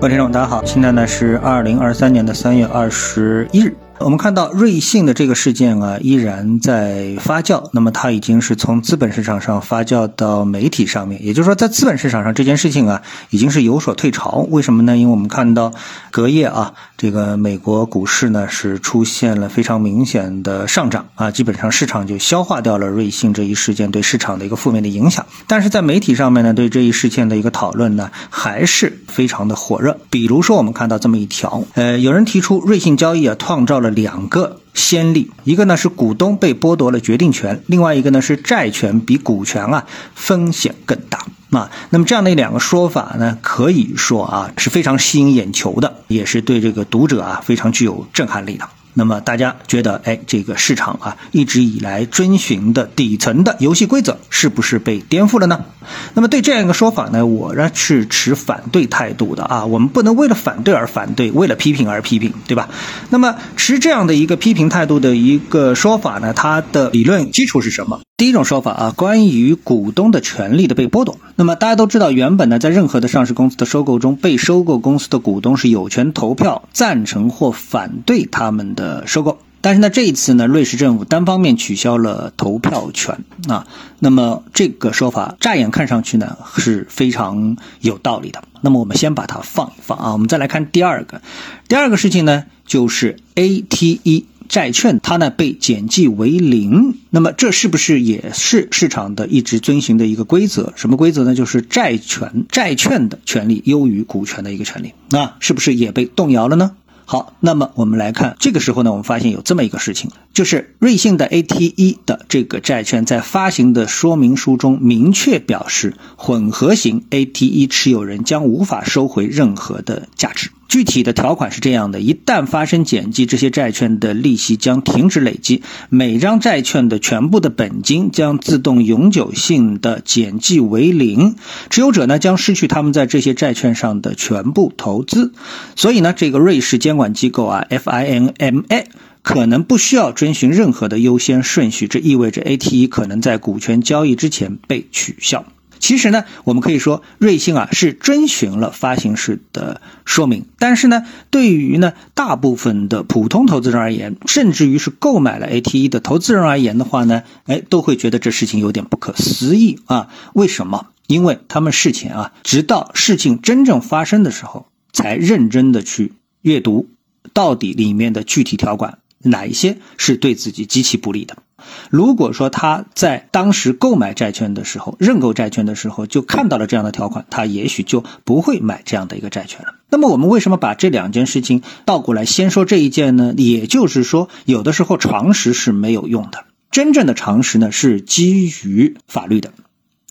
各位听众，大家好，现在呢是二零二三年的三月二十一日。我们看到瑞幸的这个事件啊，依然在发酵。那么它已经是从资本市场上发酵到媒体上面，也就是说，在资本市场上这件事情啊，已经是有所退潮。为什么呢？因为我们看到隔夜啊，这个美国股市呢是出现了非常明显的上涨啊，基本上市场就消化掉了瑞幸这一事件对市场的一个负面的影响。但是在媒体上面呢，对这一事件的一个讨论呢，还是非常的火热。比如说，我们看到这么一条，呃，有人提出瑞幸交易啊，创造了。两个先例，一个呢是股东被剥夺了决定权，另外一个呢是债权比股权啊风险更大啊。那么这样的两个说法呢，可以说啊是非常吸引眼球的，也是对这个读者啊非常具有震撼力的。那么大家觉得，哎，这个市场啊，一直以来遵循的底层的游戏规则是不是被颠覆了呢？那么对这样一个说法呢，我呢是持反对态度的啊。我们不能为了反对而反对，为了批评而批评，对吧？那么持这样的一个批评态度的一个说法呢，它的理论基础是什么？第一种说法啊，关于股东的权利的被剥夺。那么大家都知道，原本呢，在任何的上市公司的收购中，被收购公司的股东是有权投票赞成或反对他们的收购。但是呢，这一次呢，瑞士政府单方面取消了投票权啊。那么这个说法乍眼看上去呢是非常有道理的。那么我们先把它放一放啊，我们再来看第二个。第二个事情呢，就是 ATE。债券它呢被减记为零，那么这是不是也是市场的一直遵循的一个规则？什么规则呢？就是债权债券的权利优于股权的一个权利，那是不是也被动摇了呢？好，那么我们来看，这个时候呢，我们发现有这么一个事情，就是瑞信的 ATE 的这个债券在发行的说明书中明确表示，混合型 ATE 持有人将无法收回任何的价值。具体的条款是这样的：一旦发生减记，这些债券的利息将停止累积，每张债券的全部的本金将自动永久性的减记为零，持有者呢将失去他们在这些债券上的全部投资。所以呢，这个瑞士监管机构啊，FINMA 可能不需要遵循任何的优先顺序，这意味着 ATE 可能在股权交易之前被取消。其实呢，我们可以说瑞幸啊是遵循了发行时的说明，但是呢，对于呢大部分的普通投资人而言，甚至于是购买了 A T E 的投资人而言的话呢，哎，都会觉得这事情有点不可思议啊。为什么？因为他们事前啊，直到事情真正发生的时候，才认真的去阅读，到底里面的具体条款哪一些是对自己极其不利的。如果说他在当时购买债券的时候，认购债券的时候就看到了这样的条款，他也许就不会买这样的一个债券了。那么我们为什么把这两件事情倒过来先说这一件呢？也就是说，有的时候常识是没有用的，真正的常识呢是基于法律的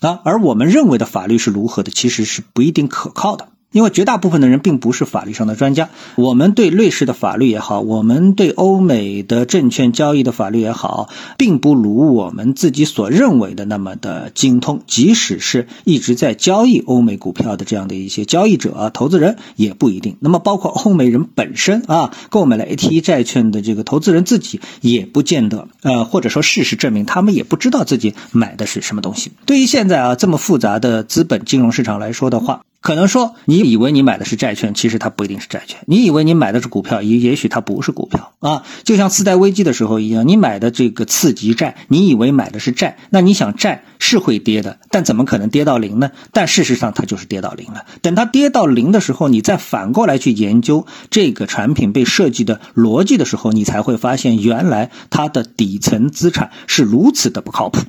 啊，而我们认为的法律是如何的，其实是不一定可靠的。因为绝大部分的人并不是法律上的专家，我们对瑞士的法律也好，我们对欧美的证券交易的法律也好，并不如我们自己所认为的那么的精通。即使是一直在交易欧美股票的这样的一些交易者、投资人，也不一定。那么，包括欧美人本身啊，购买了 A T E 债券的这个投资人自己，也不见得，呃，或者说事实证明，他们也不知道自己买的是什么东西。对于现在啊这么复杂的资本金融市场来说的话，可能说，你以为你买的是债券，其实它不一定是债券；你以为你买的是股票，也也许它不是股票啊。就像次贷危机的时候一样，你买的这个次级债，你以为买的是债，那你想债是会跌的，但怎么可能跌到零呢？但事实上它就是跌到零了。等它跌到零的时候，你再反过来去研究这个产品被设计的逻辑的时候，你才会发现，原来它的底层资产是如此的不靠谱，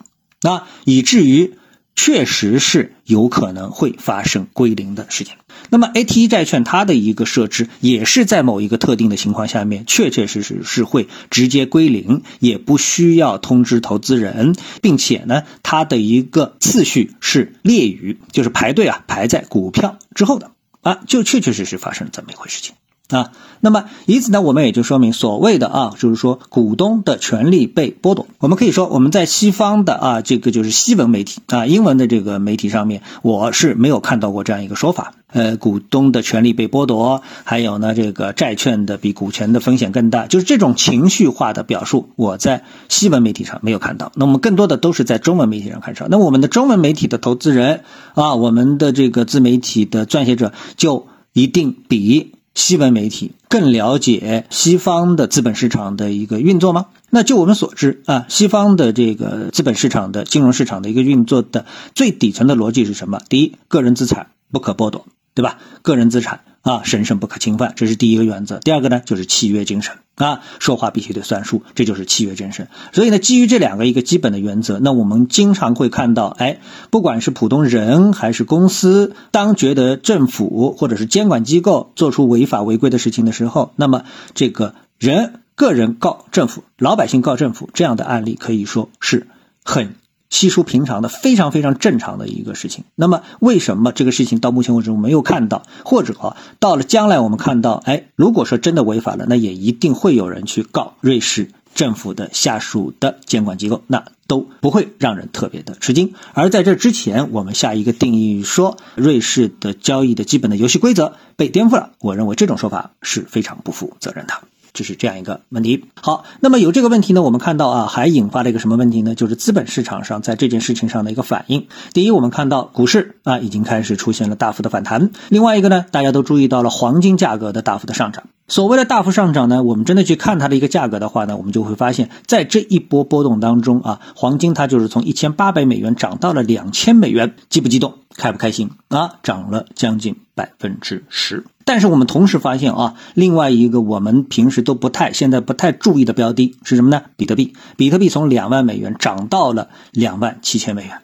那，以至于。确实是有可能会发生归零的事情。那么，AT1 债券它的一个设置也是在某一个特定的情况下面，确确实实是会直接归零，也不需要通知投资人，并且呢，它的一个次序是列于，就是排队啊，排在股票之后的啊，就确确实实发生了这么一回事情。啊，那么以此呢，我们也就说明所谓的啊，就是说股东的权利被剥夺。我们可以说，我们在西方的啊，这个就是西文媒体啊，英文的这个媒体上面，我是没有看到过这样一个说法。呃，股东的权利被剥夺，还有呢，这个债券的比股权的风险更大，就是这种情绪化的表述，我在西文媒体上没有看到。那我们更多的都是在中文媒体上看到。那我们的中文媒体的投资人啊，我们的这个自媒体的撰写者就。一定比西文媒体更了解西方的资本市场的一个运作吗？那就我们所知啊，西方的这个资本市场的金融市场的一个运作的最底层的逻辑是什么？第一，个人资产不可剥夺，对吧？个人资产。啊，神圣不可侵犯，这是第一个原则。第二个呢，就是契约精神啊，说话必须得算数，这就是契约精神。所以呢，基于这两个一个基本的原则，那我们经常会看到，哎，不管是普通人还是公司，当觉得政府或者是监管机构做出违法违规的事情的时候，那么这个人个人告政府，老百姓告政府这样的案例，可以说是很。稀疏平常的，非常非常正常的一个事情。那么，为什么这个事情到目前为止我没有看到，或者到了将来我们看到，哎，如果说真的违法了，那也一定会有人去告瑞士政府的下属的监管机构，那都不会让人特别的吃惊。而在这之前，我们下一个定义说瑞士的交易的基本的游戏规则被颠覆了，我认为这种说法是非常不负责任的。就是这样一个问题。好，那么有这个问题呢，我们看到啊，还引发了一个什么问题呢？就是资本市场上在这件事情上的一个反应。第一，我们看到股市啊已经开始出现了大幅的反弹。另外一个呢，大家都注意到了黄金价格的大幅的上涨。所谓的大幅上涨呢，我们真的去看它的一个价格的话呢，我们就会发现，在这一波波动当中啊，黄金它就是从一千八百美元涨到了两千美元，激不激动？开不开心？啊，涨了将近百分之十。但是我们同时发现啊，另外一个我们平时都不太、现在不太注意的标的是什么呢？比特币，比特币从两万美元涨到了两万七千美元。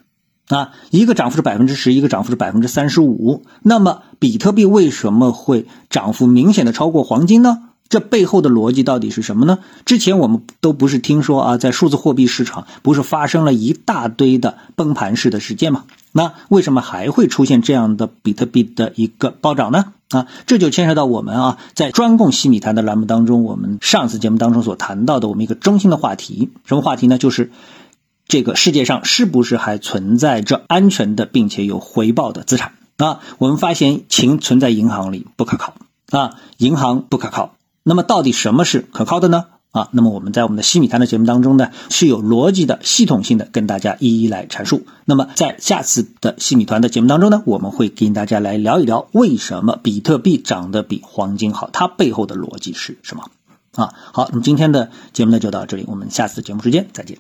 啊，一个涨幅是百分之十，一个涨幅是百分之三十五。那么，比特币为什么会涨幅明显的超过黄金呢？这背后的逻辑到底是什么呢？之前我们都不是听说啊，在数字货币市场不是发生了一大堆的崩盘式的事件吗？那为什么还会出现这样的比特币的一个暴涨呢？啊，这就牵涉到我们啊，在专供西米谈的栏目当中，我们上次节目当中所谈到的我们一个中心的话题，什么话题呢？就是。这个世界上是不是还存在着安全的并且有回报的资产啊？我们发现钱存在银行里不可靠啊，银行不可靠。那么到底什么是可靠的呢？啊，那么我们在我们的西米团的节目当中呢，是有逻辑的、系统性的跟大家一一来阐述。那么在下次的西米团的节目当中呢，我们会跟大家来聊一聊为什么比特币涨得比黄金好，它背后的逻辑是什么？啊，好，那么今天的节目呢就到这里，我们下次节目时间再见。